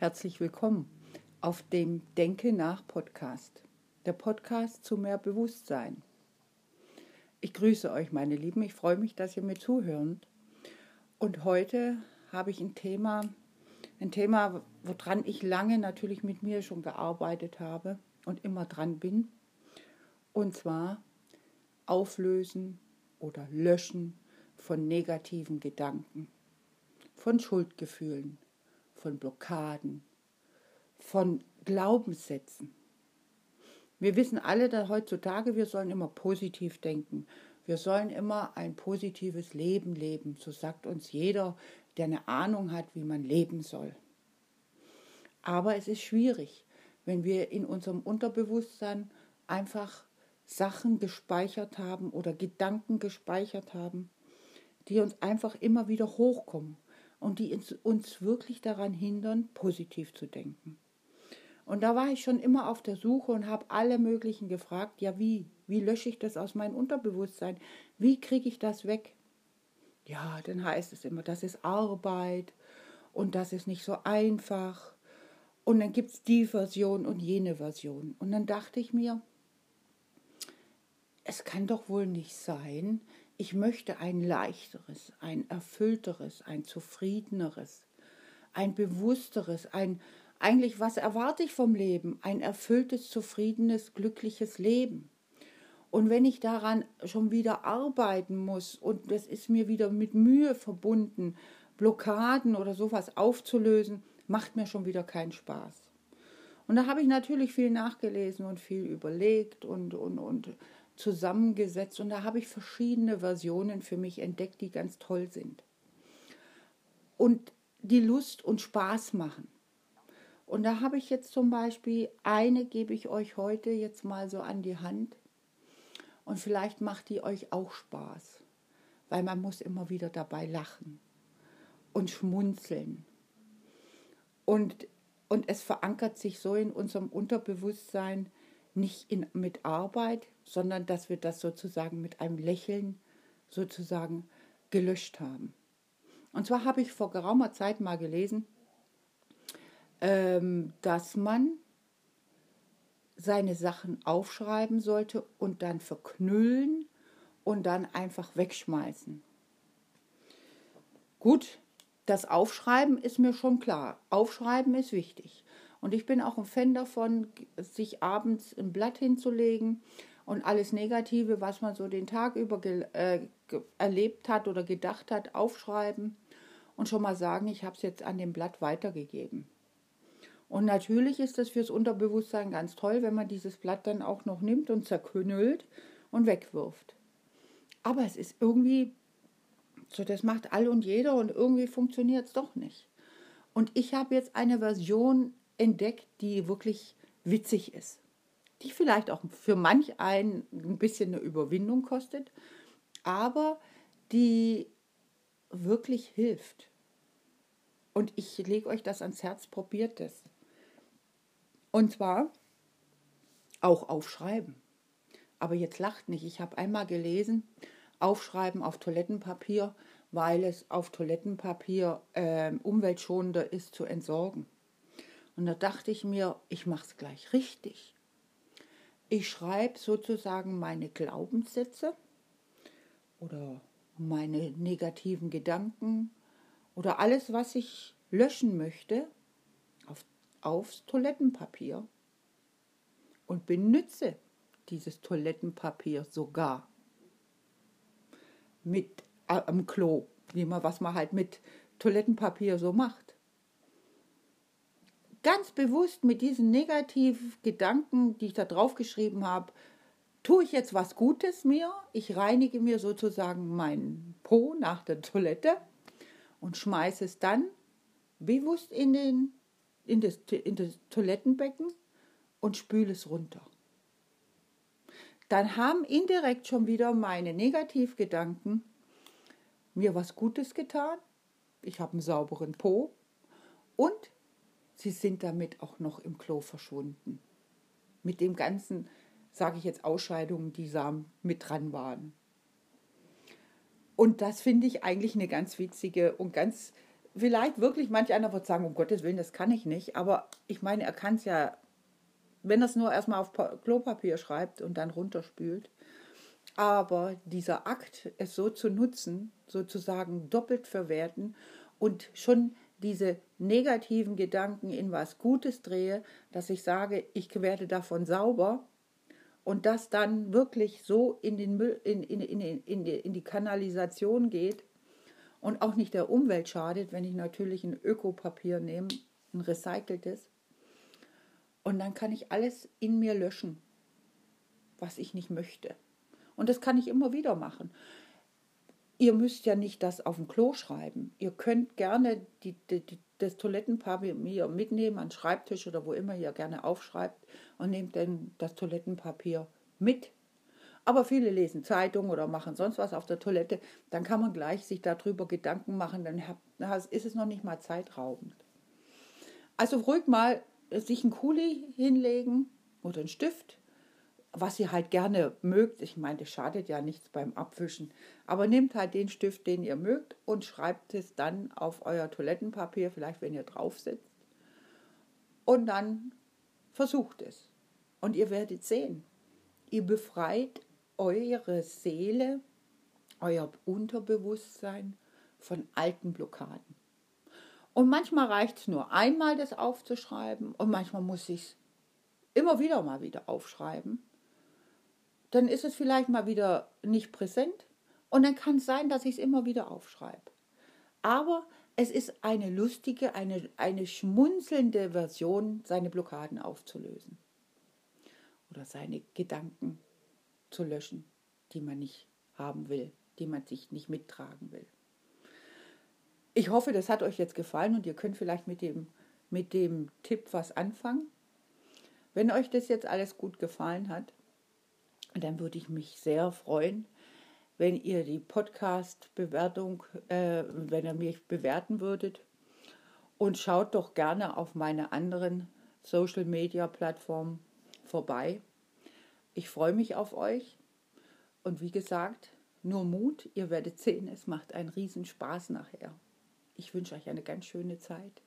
Herzlich willkommen auf dem Denke nach Podcast, der Podcast zu mehr Bewusstsein. Ich grüße euch, meine Lieben. Ich freue mich, dass ihr mir zuhört. Und heute habe ich ein Thema, ein Thema, woran ich lange natürlich mit mir schon gearbeitet habe und immer dran bin. Und zwar Auflösen oder Löschen von negativen Gedanken, von Schuldgefühlen, von Blockaden, von Glaubenssätzen. Wir wissen alle dass heutzutage, wir sollen immer positiv denken. Wir sollen immer ein positives Leben leben. So sagt uns jeder, der eine Ahnung hat, wie man leben soll. Aber es ist schwierig, wenn wir in unserem Unterbewusstsein einfach Sachen gespeichert haben oder Gedanken gespeichert haben, die uns einfach immer wieder hochkommen und die uns wirklich daran hindern, positiv zu denken. Und da war ich schon immer auf der Suche und habe alle möglichen gefragt, ja wie, wie lösche ich das aus meinem Unterbewusstsein? Wie kriege ich das weg? Ja, dann heißt es immer, das ist Arbeit und das ist nicht so einfach. Und dann gibt es die Version und jene Version. Und dann dachte ich mir, es kann doch wohl nicht sein, ich möchte ein leichteres, ein erfüllteres, ein zufriedeneres, ein bewussteres, ein eigentlich, was erwarte ich vom Leben? Ein erfülltes, zufriedenes, glückliches Leben. Und wenn ich daran schon wieder arbeiten muss und das ist mir wieder mit Mühe verbunden, Blockaden oder sowas aufzulösen, macht mir schon wieder keinen Spaß. Und da habe ich natürlich viel nachgelesen und viel überlegt und, und, und zusammengesetzt und da habe ich verschiedene Versionen für mich entdeckt, die ganz toll sind. Und die Lust und Spaß machen. Und da habe ich jetzt zum Beispiel eine, gebe ich euch heute jetzt mal so an die Hand. Und vielleicht macht die euch auch Spaß, weil man muss immer wieder dabei lachen und schmunzeln. Und, und es verankert sich so in unserem Unterbewusstsein, nicht in, mit Arbeit, sondern dass wir das sozusagen mit einem Lächeln sozusagen gelöscht haben. Und zwar habe ich vor geraumer Zeit mal gelesen, ähm, dass man seine Sachen aufschreiben sollte und dann verknüllen und dann einfach wegschmeißen. Gut, das Aufschreiben ist mir schon klar. Aufschreiben ist wichtig. Und ich bin auch ein Fan davon, sich abends ein Blatt hinzulegen und alles Negative, was man so den Tag über äh, erlebt hat oder gedacht hat, aufschreiben und schon mal sagen, ich habe es jetzt an dem Blatt weitergegeben. Und natürlich ist das fürs Unterbewusstsein ganz toll, wenn man dieses Blatt dann auch noch nimmt und zerknüllt und wegwirft. Aber es ist irgendwie, so das macht all und jeder und irgendwie funktioniert es doch nicht. Und ich habe jetzt eine Version entdeckt, die wirklich witzig ist. Die vielleicht auch für manch einen ein bisschen eine Überwindung kostet, aber die wirklich hilft. Und ich lege euch das ans Herz, probiert es. Und zwar auch aufschreiben. Aber jetzt lacht nicht. Ich habe einmal gelesen, aufschreiben auf Toilettenpapier, weil es auf Toilettenpapier äh, umweltschonender ist zu entsorgen. Und da dachte ich mir, ich mache es gleich richtig. Ich schreibe sozusagen meine Glaubenssätze oder meine negativen Gedanken oder alles, was ich löschen möchte, aufs Toilettenpapier und benütze dieses Toilettenpapier sogar mit äh, am Klo, wie man was man halt mit Toilettenpapier so macht. Ganz bewusst mit diesen negativen Gedanken, die ich da drauf geschrieben habe, tue ich jetzt was Gutes mir. Ich reinige mir sozusagen meinen Po nach der Toilette und schmeiße es dann bewusst in den in das, in das Toilettenbecken und spüle es runter. Dann haben indirekt schon wieder meine Negativgedanken mir was Gutes getan. Ich habe einen sauberen Po und sie sind damit auch noch im Klo verschwunden. Mit dem ganzen, sage ich jetzt, Ausscheidungen, die da mit dran waren. Und das finde ich eigentlich eine ganz witzige und ganz vielleicht wirklich, manch einer wird sagen, um Gottes Willen, das kann ich nicht. Aber ich meine, er kann es ja, wenn er es nur erstmal auf Klopapier schreibt und dann runterspült. Aber dieser Akt, es so zu nutzen, sozusagen doppelt verwerten und schon diese negativen Gedanken in was Gutes drehe, dass ich sage, ich werde davon sauber und das dann wirklich so in, den Müll, in, in, in, in, die, in die Kanalisation geht und auch nicht der Umwelt schadet, wenn ich natürlich ein Ökopapier nehme, ein recyceltes. Und dann kann ich alles in mir löschen, was ich nicht möchte. Und das kann ich immer wieder machen. Ihr müsst ja nicht das auf dem Klo schreiben. Ihr könnt gerne die, die, die, das Toilettenpapier mitnehmen, an Schreibtisch oder wo immer ihr gerne aufschreibt und nehmt dann das Toilettenpapier mit aber viele lesen Zeitung oder machen sonst was auf der Toilette. Dann kann man gleich sich darüber Gedanken machen. Dann ist es noch nicht mal zeitraubend. Also ruhig mal sich einen Kuli hinlegen oder einen Stift, was ihr halt gerne mögt. Ich meine, das schadet ja nichts beim Abwischen. Aber nehmt halt den Stift, den ihr mögt und schreibt es dann auf euer Toilettenpapier, vielleicht wenn ihr drauf sitzt. Und dann versucht es. Und ihr werdet sehen, ihr befreit eure Seele, euer Unterbewusstsein von alten Blockaden. Und manchmal reicht es nur einmal, das aufzuschreiben und manchmal muss ich es immer wieder mal wieder aufschreiben. Dann ist es vielleicht mal wieder nicht präsent und dann kann es sein, dass ich es immer wieder aufschreibe. Aber es ist eine lustige, eine, eine schmunzelnde Version, seine Blockaden aufzulösen oder seine Gedanken zu löschen, die man nicht haben will, die man sich nicht mittragen will. Ich hoffe, das hat euch jetzt gefallen und ihr könnt vielleicht mit dem, mit dem Tipp was anfangen. Wenn euch das jetzt alles gut gefallen hat, dann würde ich mich sehr freuen, wenn ihr die Podcast-Bewertung, äh, wenn ihr mich bewerten würdet. Und schaut doch gerne auf meine anderen Social-Media-Plattformen vorbei. Ich freue mich auf euch und wie gesagt, nur Mut, ihr werdet sehen, es macht einen Riesenspaß nachher. Ich wünsche euch eine ganz schöne Zeit.